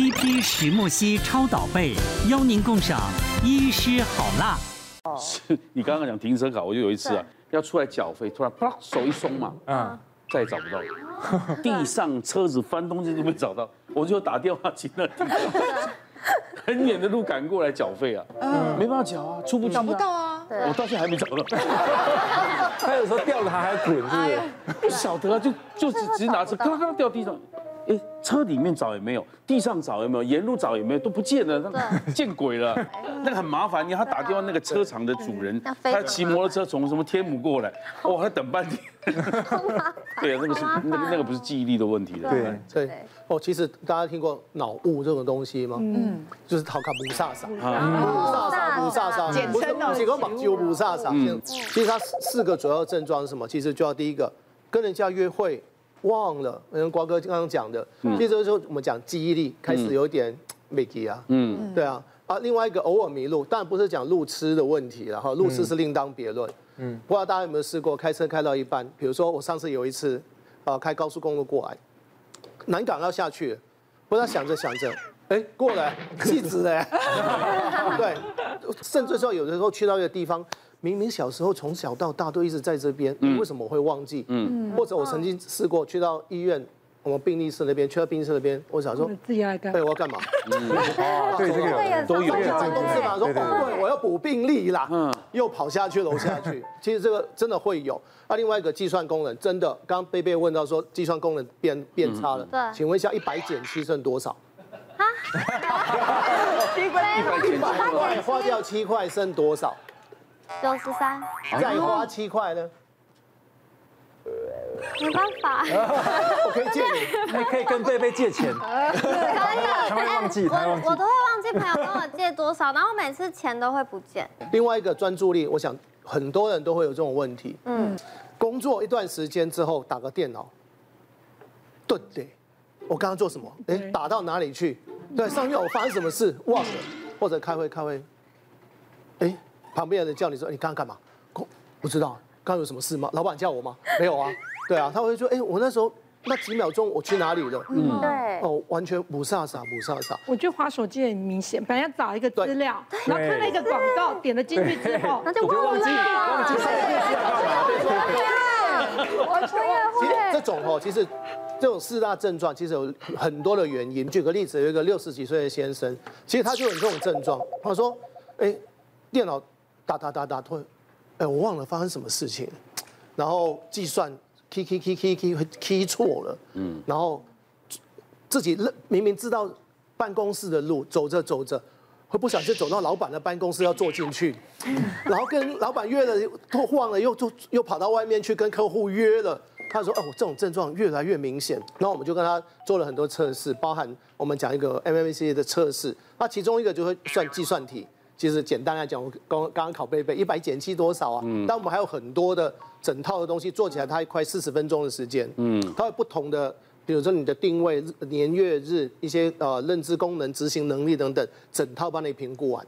CP 石墨烯超导被，邀您共赏医师好辣。是 你刚刚讲停车卡，我就有一次啊，要出来缴费，突然啪手一松嘛，嗯，再也找不到。了，地上车子翻东西都没找到，我就打电话请了地上，很远的路赶过来缴费啊，嗯，没办法缴啊，出不去，找不到啊，我到现在还没找到，他有时候掉了他还滚，是不是？不晓得啊，就就只只拿着，刚刚掉地上。哎，车里面找也没有，地上找也没有，沿路找也没有，都不见了，那 见鬼了，那个很麻烦。你要他打电话那个车厂的主人，他骑摩托车从什么天母过来，哦，还等半天。对啊，那个是那个那个不是记忆力的问题的。对对。哦，其实大家听过脑雾这种东西吗？嗯，就是头壳雾煞煞，雾煞煞，雾煞煞，简称哦，几个嘛，就雾煞煞。嗯，其实它四个主要症状是什么？其实就要第一个，跟人家约会。忘了，嗯，瓜哥刚刚讲的，其实就是说我们讲记忆力开始有点没记啊，嗯，对啊，啊，另外一个偶尔迷路，当然不是讲路痴的问题了哈，路痴是另当别论，嗯，不知道大家有没有试过开车开到一半，比如说我上次有一次，啊，开高速公路过来，南港要下去，不知道想着想着，哎，过来，气质的，对，甚至说有的时候去到一个地方。明明小时候从小到大都一直在这边，嗯、为什么我会忘记？嗯，或者我曾经试过去到医院，我们病历室那边，去到病历室那边，我想说自己来干，对，我要干嘛？哦，对，这个有都有，是吧？说哦，对，我要补病历啦，嗯，又跑下去楼下去。其实这个真的会有。那另外一个计算功能，真的，刚刚贝贝问到说计算功能变变差了，对，请问一下，一百减七剩多少？啊？一百一百花掉七块剩多少？九十三，再花七块呢？没办法，我可以借你，你可以跟贝贝借钱。可以，他会忘记，他忘记。我都会忘记朋友跟我借多少，然后每次钱都会不见。另外一个专注力，我想很多人都会有这种问题。嗯，工作一段时间之后，打个电脑，对对，我刚刚做什么？哎，打到哪里去？对，上面我发生什么事忘了，或者开会开会，哎。旁边的人叫你说：“你刚刚干嘛？”不知道，刚刚有什么事吗？老板叫我吗？没有啊。对啊，他会说：“哎，我那时候那几秒钟我去哪里了？”嗯，对。哦，完全不飒飒，不飒飒。我觉得滑手机很明显，本来要找一个资料，然后看了一个广告，点了进去之后，那就忘记忘记上一件事要干嘛。对对对。我我也会。其实这种哦，其实这种四大症状其实有很多的原因。举个例子，有一个六十几岁的先生，其实他就有这种症状。他说：“哎，电脑。”哒哒哒哒，突然，哎，我忘了发生什么事情，然后计算，key key key key key key 错了，嗯，然后自己明明知道办公室的路，走着走着，会不小心走到老板的办公室要坐进去，然后跟老板约了，都忘了，又又又跑到外面去跟客户约了。他说：“哦，这种症状越来越明显。”然后我们就跟他做了很多测试，包含我们讲一个 MMSE 的测试，那其中一个就会算计算题。其实简单来讲，我刚刚刚考贝贝，一百减七多少啊？嗯。但我们还有很多的整套的东西做起来，它快四十分钟的时间。嗯。它有不同的，比如说你的定位、年月日、一些呃认知功能、执行能力等等，整套帮你评估完。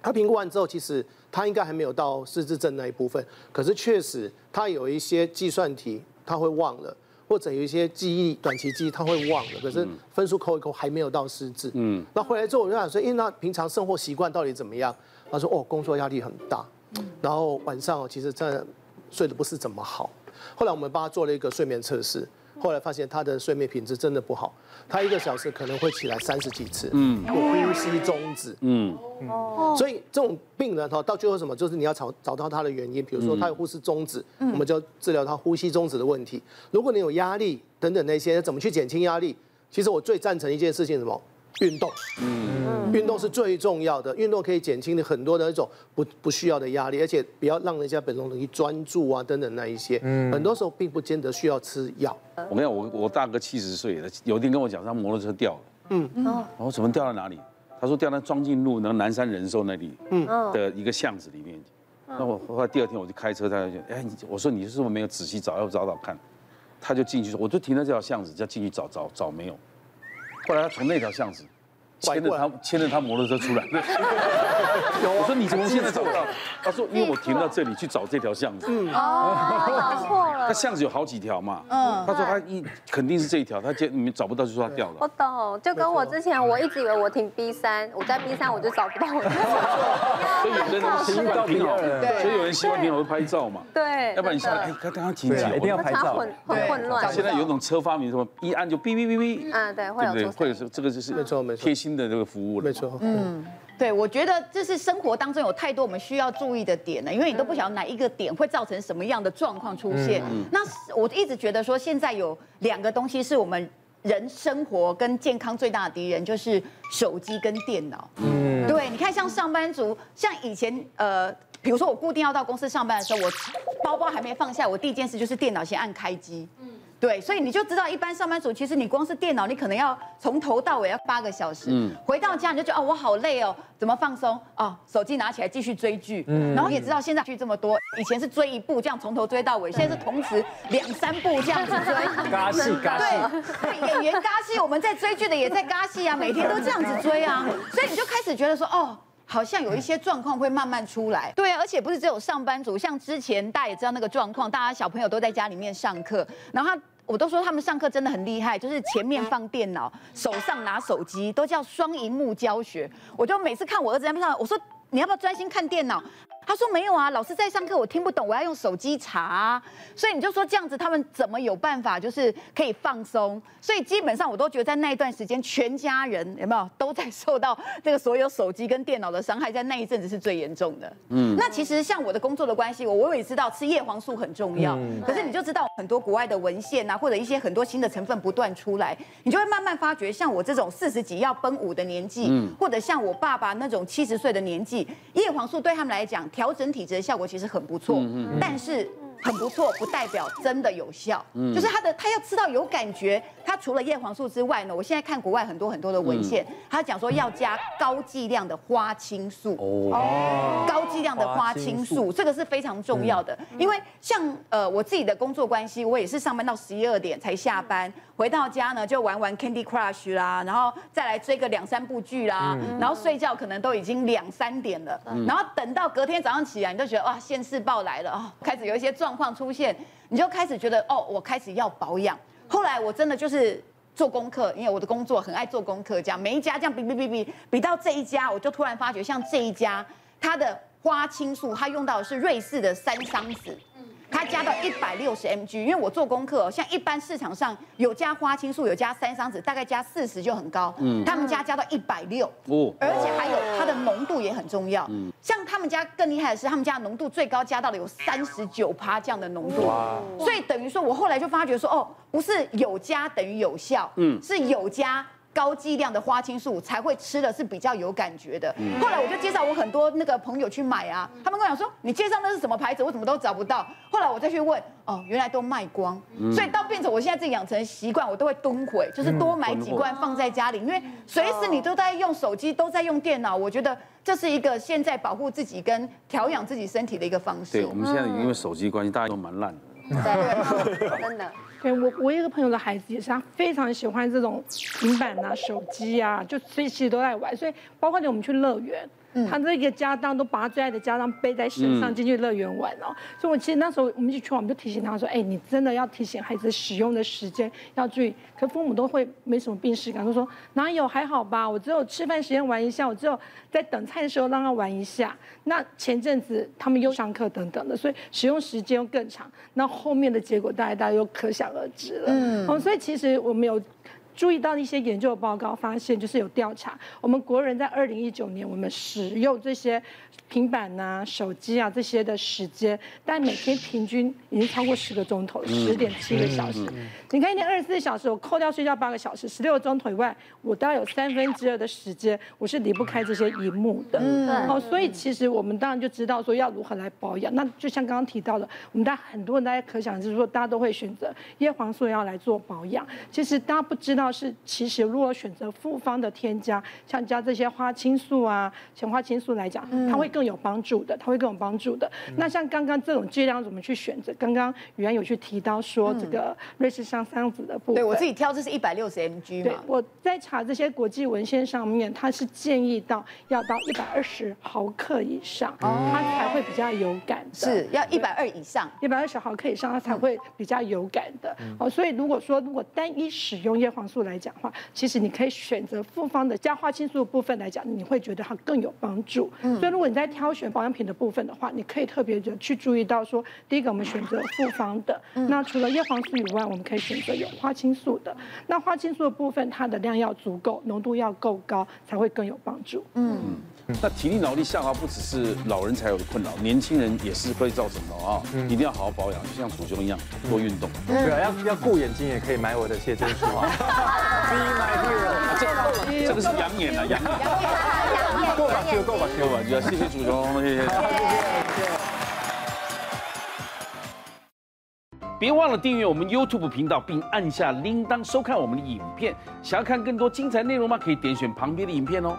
它评估完之后，其实它应该还没有到失智症那一部分，可是确实它有一些计算题，他会忘了。或者有一些记忆短期记忆他会忘了，可是分数扣一扣还没有到失智。嗯，那回来之后我就想说，哎，那平常生活习惯到底怎么样？他说，哦，工作压力很大，然后晚上其实真的睡得不是怎么好。后来我们帮他做了一个睡眠测试。后来发现他的睡眠品质真的不好，他一个小时可能会起来三十几次，嗯，呼吸中止，嗯，所以这种病人哈，到最后什么，就是你要找找到他的原因，比如说他有呼吸中止，我们就治疗他呼吸中止的问题。如果你有压力等等那些，怎么去减轻压力？其实我最赞成一件事情，什么？运动，嗯，运动是最重要的。运动可以减轻你很多的那种不不需要的压力，而且不要让人家本身容易专注啊等等那一些。嗯，很多时候并不见得需要吃药。我跟你讲，我我大哥七十岁了，有一天跟我讲，他摩托车掉了。嗯嗯。然后怎么掉到哪里？他说掉在庄敬路那个南山人寿那里，嗯的一个巷子里面。那我后来第二天我就开车，他就哎，我说你是不是没有仔细找，要找找看？他就进去说，我就停在这条巷子，就进去找找找没有。后来他从那条巷子牵着他牵着他摩托车出来。我说你怎么现在找不到？他说因为我停到这里去找这条巷子。嗯哦，找错了。他巷子有好几条嘛。嗯。他说他一肯定是这一条，他见你们找不到就说他掉了。我懂，就跟我之前我一直以为我停 B 三，我在 B 三 我就找不到我。所以有的人停到挺好，所以有人喜欢停好拍照嘛。对。要不然你下来哎，刚刚停几？一定要拍照。很很混乱。现在有一种车发明什么一按就哔哔哔哔。啊，对，会有。对，会有这个就是没错没错贴心的这个服务了。没错。嗯。对，我觉得这是生活当中有太多我们需要注意的点了，因为你都不晓得哪一个点会造成什么样的状况出现。嗯、那我一直觉得说，现在有两个东西是我们人生活跟健康最大的敌人，就是手机跟电脑。嗯，对，你看像上班族，像以前呃，比如说我固定要到公司上班的时候，我包包还没放下，我第一件事就是电脑先按开机。嗯。对，所以你就知道，一般上班族其实你光是电脑，你可能要从头到尾要八个小时。嗯。回到家你就觉得哦，我好累哦，怎么放松？哦，手机拿起来继续追剧。嗯。然后也知道现在剧这么多，以前是追一部这样从头追到尾，现在是同时两三部这样子追。嘎戏嘎戏。对，演员嘎戏，我们在追剧的也在嘎戏啊，每天都这样子追啊，所以你就开始觉得说哦。好像有一些状况会慢慢出来，对啊，而且不是只有上班族，像之前大家也知道那个状况，大家小朋友都在家里面上课，然后他我都说他们上课真的很厉害，就是前面放电脑，手上拿手机，都叫双荧幕教学。我就每次看我儿子在那上，我说你要不要专心看电脑？他说没有啊，老师在上课，我听不懂，我要用手机查啊。所以你就说这样子，他们怎么有办法就是可以放松？所以基本上我都觉得在那一段时间，全家人有没有都在受到这个所有手机跟电脑的伤害，在那一阵子是最严重的。嗯，那其实像我的工作的关系，我我也知道吃叶黄素很重要。嗯，可是你就知道很多国外的文献啊，或者一些很多新的成分不断出来，你就会慢慢发觉，像我这种四十几要奔五的年纪，嗯，或者像我爸爸那种七十岁的年纪，叶黄素对他们来讲。调整体质的效果其实很不错，但是很不错不代表真的有效，就是他的他要吃到有感觉。它除了叶黄素之外呢，我现在看国外很多很多的文献，他讲说要加高剂量的花青素。哦，高剂量的花青素，这个是非常重要的，因为像呃我自己的工作关系，我也是上班到十一二点才下班，回到家呢就玩玩 Candy Crush 啦，然后再来追个两三部剧啦，然后睡觉可能都已经两三点了，然后等到隔天早上起来，你就觉得哇，现世报来了啊，开始有一些状况出现，你就开始觉得哦，我开始要保养。后来我真的就是做功课，因为我的工作很爱做功课，这样每一家这样比比比比比到这一家，我就突然发觉，像这一家它的花青素，它用到的是瑞士的三桑子。它加到一百六十 mg，因为我做功课，像一般市场上有加花青素，有加三桑子，大概加四十就很高。嗯，他们家加到一百六，哦，而且还有它的浓度也很重要。嗯，像他们家更厉害的是，他们家浓度最高加到了有三十九趴这样的浓度。哇，所以等于说我后来就发觉说，哦，不是有加等于有效，嗯，是有加。高剂量的花青素才会吃的是比较有感觉的。后来我就介绍我很多那个朋友去买啊，他们跟我讲说，你介绍那是什么牌子，我怎么都找不到。后来我再去问，哦，原来都卖光。所以到变成我现在自己养成习惯，我都会蹲回，就是多买几罐放在家里，因为随时你都在用手机，都在用电脑，我觉得这是一个现在保护自己跟调养自己身体的一个方式。对，我们现在因为手机关系，大家都蛮烂的。对，真的。对，我我有一个朋友的孩子也是，他非常喜欢这种平板啊、手机啊，就所以其实都在玩。所以包括我们去乐园。他这个家当都把他最爱的家当背在身上进去乐园玩哦，所以我其实那时候我们一去玩，我们就提醒他说，哎，你真的要提醒孩子使用的时间要注意。可父母都会没什么病识感，都说哪有还好吧，我只有吃饭时间玩一下，我只有在等菜的时候让他玩一下。那前阵子他们又上课等等的，所以使用时间又更长，那后面的结果大家大家又可想而知了。嗯，哦，所以其实我们有。注意到一些研究报告，发现就是有调查，我们国人在二零一九年，我们使用这些平板啊、手机啊这些的时间，但每天平均已经超过十个钟头了，十点七个小时。你看一天二十四小时，我扣掉睡觉八个小时，十六个钟头以外，我大概有三分之二的时间，我是离不开这些荧幕的。嗯，好，所以其实我们当然就知道说要如何来保养。那就像刚刚提到的，我们大家很多人大家可想就是说，大家都会选择叶黄素要来做保养。其实大家不知道。要是，其实如果选择复方的添加，像加这些花青素啊、前花青素来讲，它会更有帮助的，它会更有帮助的。那像刚刚这种剂量怎么去选择？刚刚宇安有去提到说这个瑞士香桑子的部分，对我自己挑这是一百六十 mg 嘛。对，我在查这些国际文献上面，它是建议到要到一百二十毫克以上，它才会比较有感的。是要一百二以上，一百二十毫克以上，它才会比较有感的。哦，所以如果说如果单一使用叶黄素来讲话，其实你可以选择复方的加花青素的部分来讲，你会觉得它更有帮助。所以如果你在挑选保养品的部分的话，你可以特别的去注意到说，第一个我们选择复方的，那除了叶黄素以外，我们可以选择有花青素的。那花青素的部分，它的量要足够，浓度要够高，才会更有帮助。嗯。那体力脑力下滑不只是老人才有的困扰，年轻人也是会造成的啊！一定要好好保养，就像楚兄一样多运动。对啊，要要顾眼睛也可以买我的谢珍珠啊。My hero，这个是养眼啊，养眼。够吧，够够吧，够吧，谢谢祖宗，谢谢。别忘了订阅我们 YouTube 频道，并按下铃铛收看我们的影片。想要看更多精彩内容吗？可以点选旁边的影片哦。